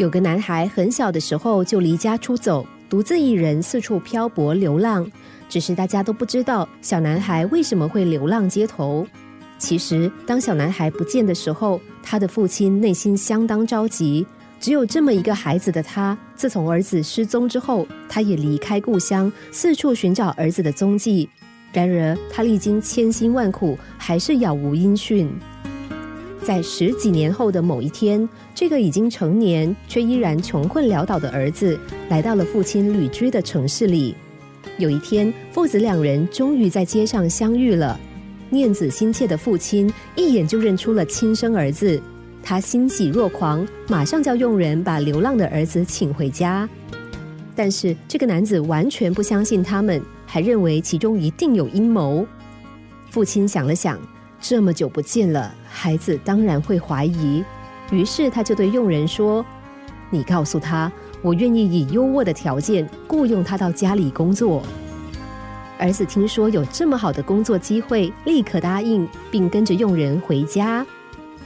有个男孩很小的时候就离家出走，独自一人四处漂泊流浪。只是大家都不知道小男孩为什么会流浪街头。其实，当小男孩不见的时候，他的父亲内心相当着急。只有这么一个孩子的他，自从儿子失踪之后，他也离开故乡，四处寻找儿子的踪迹。然而，他历经千辛万苦，还是杳无音讯。在十几年后的某一天，这个已经成年却依然穷困潦倒的儿子，来到了父亲旅居的城市里。有一天，父子两人终于在街上相遇了。念子心切的父亲一眼就认出了亲生儿子。他欣喜若狂，马上叫佣人把流浪的儿子请回家。但是这个男子完全不相信他们，还认为其中一定有阴谋。父亲想了想，这么久不见了，孩子当然会怀疑。于是他就对佣人说：“你告诉他，我愿意以优渥的条件雇佣他到家里工作。”儿子听说有这么好的工作机会，立刻答应，并跟着佣人回家。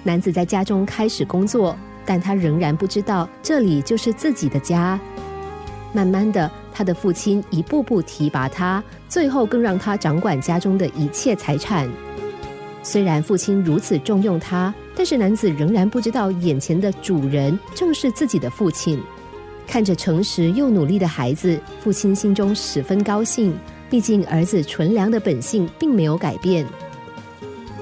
男子在家中开始工作，但他仍然不知道这里就是自己的家。慢慢的，他的父亲一步步提拔他，最后更让他掌管家中的一切财产。虽然父亲如此重用他，但是男子仍然不知道眼前的主人正是自己的父亲。看着诚实又努力的孩子，父亲心中十分高兴，毕竟儿子纯良的本性并没有改变。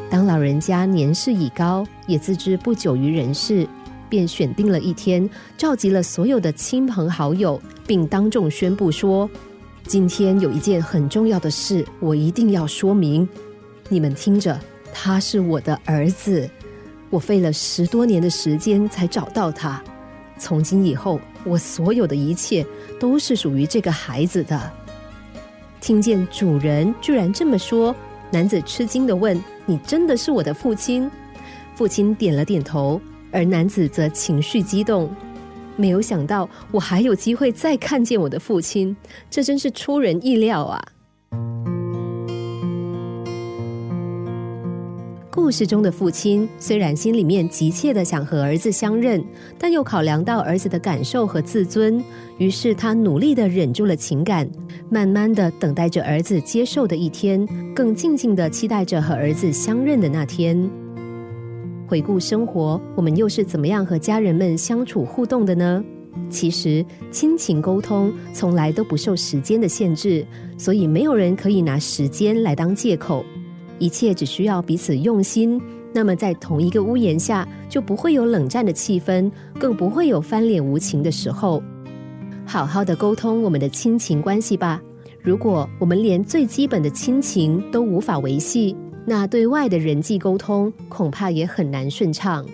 当老人家年事已高，也自知不久于人世，便选定了一天，召集了所有的亲朋好友，并当众宣布说：“今天有一件很重要的事，我一定要说明。你们听着，他是我的儿子，我费了十多年的时间才找到他。从今以后，我所有的一切都是属于这个孩子的。”听见主人居然这么说，男子吃惊的问。你真的是我的父亲，父亲点了点头，而男子则情绪激动。没有想到我还有机会再看见我的父亲，这真是出人意料啊！故事中的父亲虽然心里面急切的想和儿子相认，但又考量到儿子的感受和自尊，于是他努力的忍住了情感，慢慢的等待着儿子接受的一天，更静静的期待着和儿子相认的那天。回顾生活，我们又是怎么样和家人们相处互动的呢？其实亲情沟通从来都不受时间的限制，所以没有人可以拿时间来当借口。一切只需要彼此用心，那么在同一个屋檐下就不会有冷战的气氛，更不会有翻脸无情的时候。好好的沟通我们的亲情关系吧。如果我们连最基本的亲情都无法维系，那对外的人际沟通恐怕也很难顺畅。